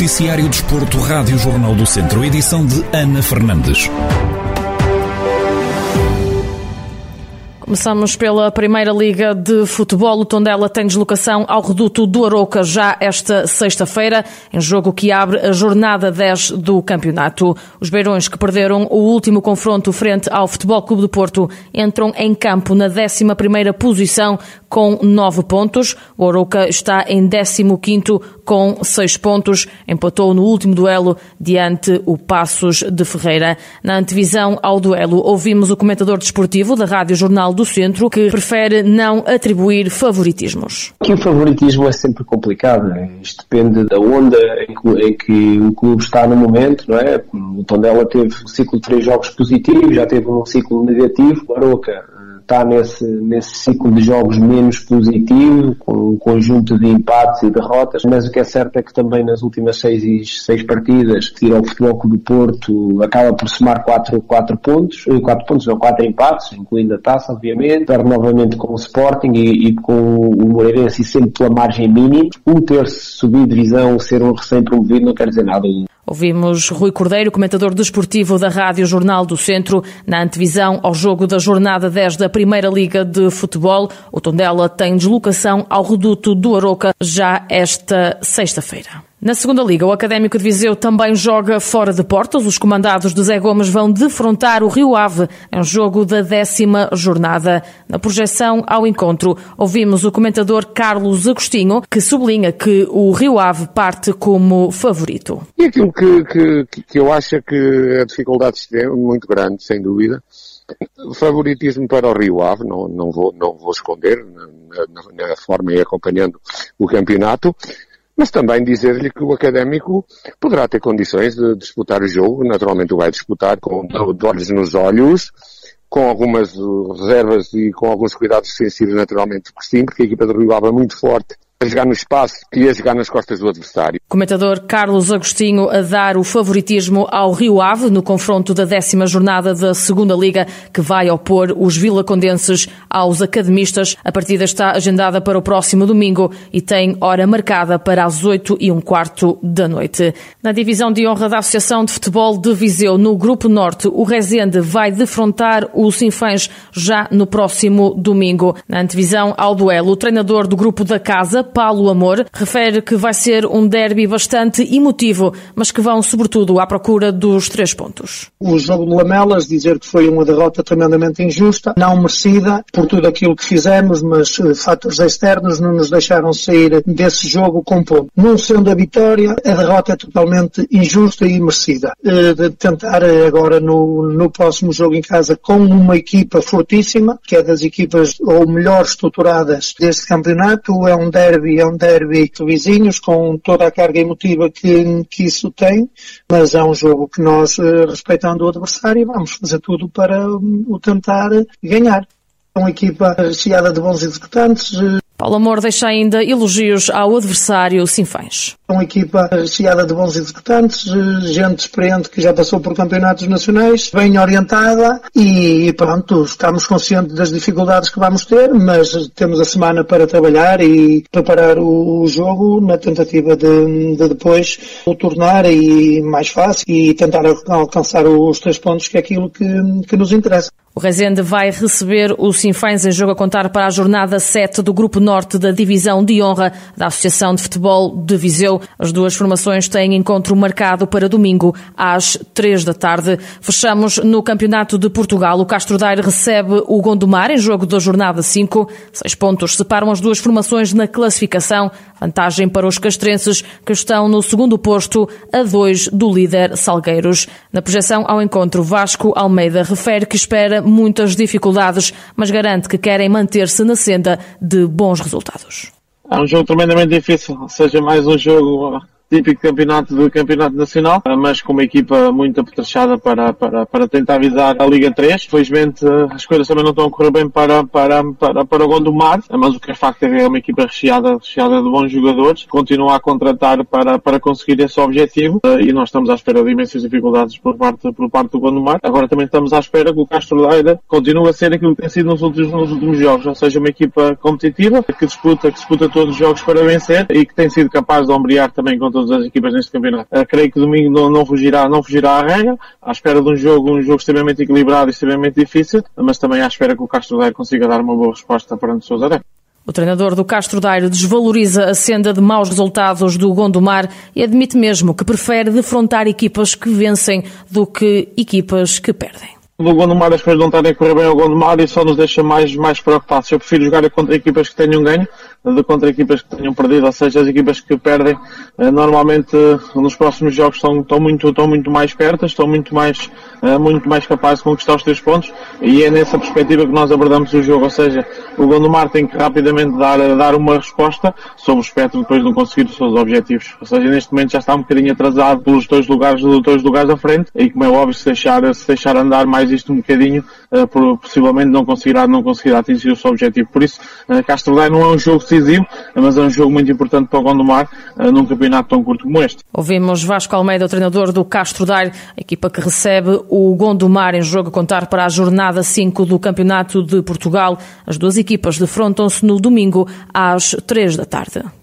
Noticiário Desporto, Rádio Jornal do Centro, edição de Ana Fernandes. Começamos pela Primeira Liga de Futebol. O Tondela tem deslocação ao reduto do Aroca já esta sexta-feira, em jogo que abre a jornada 10 do campeonato. Os Beirões, que perderam o último confronto frente ao Futebol Clube do Porto, entram em campo na 11ª posição com 9 pontos. O Aroca está em 15º com 6 pontos. Empatou no último duelo diante o Passos de Ferreira. Na antevisão ao duelo, ouvimos o comentador desportivo da Rádio Jornal do Centro, que prefere não atribuir favoritismos. Aqui o favoritismo é sempre complicado, né? isto depende da onda em que, que, o clube está no momento, não é? O Tondela teve um ciclo de três jogos positivos, já teve um ciclo negativo, o Aroca está nesse, nesse ciclo de jogos menos positivo, com um conjunto de empates e derrotas, mas o que é certo é que também nas últimas seis, seis partidas tira o Futebol Clube do Porto acaba por somar quatro, quatro pontos, eh, quatro pontos, não, quatro empates, incluindo a taça, obviamente, perde novamente com o Sporting e, e com o Moreirense e sempre pela margem mínima. Um ter-se subido divisão, ser um recém-promovido não quer dizer nada. Ouvimos Rui Cordeiro, comentador desportivo da Rádio Jornal do Centro, na antevisão ao jogo da jornada 10 da Primeira Liga de Futebol. O Tondela tem deslocação ao reduto do Aroca já esta sexta-feira. Na segunda liga, o Académico de Viseu também joga fora de portas. Os comandados de Zé Gomes vão defrontar o Rio Ave em jogo da décima jornada. Na projeção ao encontro, ouvimos o comentador Carlos Agostinho, que sublinha que o Rio Ave parte como favorito. E aquilo que, que, que eu acho é que a dificuldade é muito grande, sem dúvida. Favoritismo para o Rio Ave, não, não, vou, não vou esconder, na, na, na forma e acompanhando o campeonato mas também dizer-lhe que o académico poderá ter condições de disputar o jogo, naturalmente o vai disputar com de olhos nos olhos, com algumas reservas e com alguns cuidados sensíveis naturalmente, porque sim, porque a equipa do Rio Ave é muito forte a jogar no espaço e a jogar nas costas do adversário. Comentador Carlos Agostinho a dar o favoritismo ao Rio Ave no confronto da décima jornada da Segunda Liga que vai opor os vilacondenses aos academistas. A partida está agendada para o próximo domingo e tem hora marcada para as oito e um quarto da noite. Na divisão de honra da Associação de Futebol de Viseu, no Grupo Norte, o Rezende vai defrontar o Sinfãs já no próximo domingo. Na antevisão ao duelo, o treinador do grupo da casa, Paulo Amor, refere que vai ser um derby bastante emotivo, mas que vão sobretudo à procura dos três pontos. O jogo de Lamelas, dizer que foi uma derrota tremendamente injusta, não merecida por tudo aquilo que fizemos, mas uh, fatores externos não nos deixaram sair desse jogo com ponto. Não sendo a vitória, a derrota é totalmente injusta e merecida. Uh, de tentar uh, agora no, no próximo jogo em casa com uma equipa fortíssima, que é das equipas ou melhor estruturadas deste campeonato, é um derby é um derby de vizinhos, com toda a carga emotiva que, que isso tem, mas é um jogo que nós, eh, respeitando o adversário, vamos fazer tudo para o tentar ganhar. É uma equipa recheada de bons executantes, eh, Paulo Amor deixa ainda elogios ao adversário Sinfãs. Uma equipa recheada de bons executantes, gente experiente que já passou por campeonatos nacionais, bem orientada e pronto, estamos conscientes das dificuldades que vamos ter, mas temos a semana para trabalhar e preparar o jogo na tentativa de, de depois o tornar e mais fácil e tentar alcançar os três pontos que é aquilo que, que nos interessa. O Rezende vai receber o Sinfãs em jogo a contar para a jornada 7 do Grupo Norte da Divisão de Honra da Associação de Futebol de Viseu. As duas formações têm encontro marcado para domingo às 3 da tarde. Fechamos no Campeonato de Portugal. O Castro Daire recebe o Gondomar em jogo da jornada 5. Seis pontos separam as duas formações na classificação. Vantagem para os castrenses que estão no segundo posto a 2 do líder Salgueiros. Na projeção ao encontro, Vasco Almeida refere que espera muitas dificuldades, mas garante que querem manter-se na senda de bons resultados. É um jogo tremendamente difícil, seja mais um jogo típico campeonato do campeonato nacional, mas com uma equipa muito apetrechada para, para, para tentar visar a Liga 3. Felizmente as coisas também não estão a correr bem para, para, para, para o Gondomar, mas o que é facto é que é uma equipa recheada, recheada de bons jogadores, continua a contratar para, para conseguir esse objetivo e nós estamos à espera de imensas dificuldades por parte, por parte do Gondomar. Agora também estamos à espera que o Castro Leira continue a ser aquilo que tem sido nos últimos, nos últimos jogos, ou seja, uma equipa competitiva que disputa, que disputa todos os jogos para vencer e que tem sido capaz de ombrear também contra todas as equipas neste campeonato. Uh, creio que domingo não, não, fugirá, não fugirá à regra, à espera de um jogo, um jogo extremamente equilibrado e extremamente difícil, mas também à espera que o Castro Daire consiga dar uma boa resposta perante o Sousa o treinador do Castro Daire desvaloriza a senda de maus resultados do Gondomar e admite mesmo que prefere defrontar equipas que vencem do que equipas que perdem. Do Gondomar as coisas não estarem a correr bem ao Gondomar e só nos deixa mais, mais preocupados. Eu prefiro jogar contra equipas que tenham ganho de contra equipas que tenham perdido, ou seja, as equipas que perdem eh, normalmente nos próximos jogos estão, estão, muito, estão muito mais perto, estão muito mais, eh, muito mais capazes de conquistar os três pontos e é nessa perspectiva que nós abordamos o jogo, ou seja, o Gondomar tem que rapidamente dar, dar uma resposta sobre o espectro depois de não conseguir os seus objetivos. Ou seja, neste momento já está um bocadinho atrasado pelos dois lugares, dois lugares da frente e como é óbvio, se deixar, se deixar andar mais isto um bocadinho, possivelmente não conseguirá, não conseguirá atingir o seu objetivo. Por isso, Castro não é um jogo decisivo, mas é um jogo muito importante para o Gondomar uh, num campeonato tão curto como este. Ouvimos Vasco Almeida, o treinador do Castro Daire, equipa que recebe o Gondomar em jogo a contar para a jornada 5 do Campeonato de Portugal. As duas equipas defrontam-se no domingo às 3 da tarde.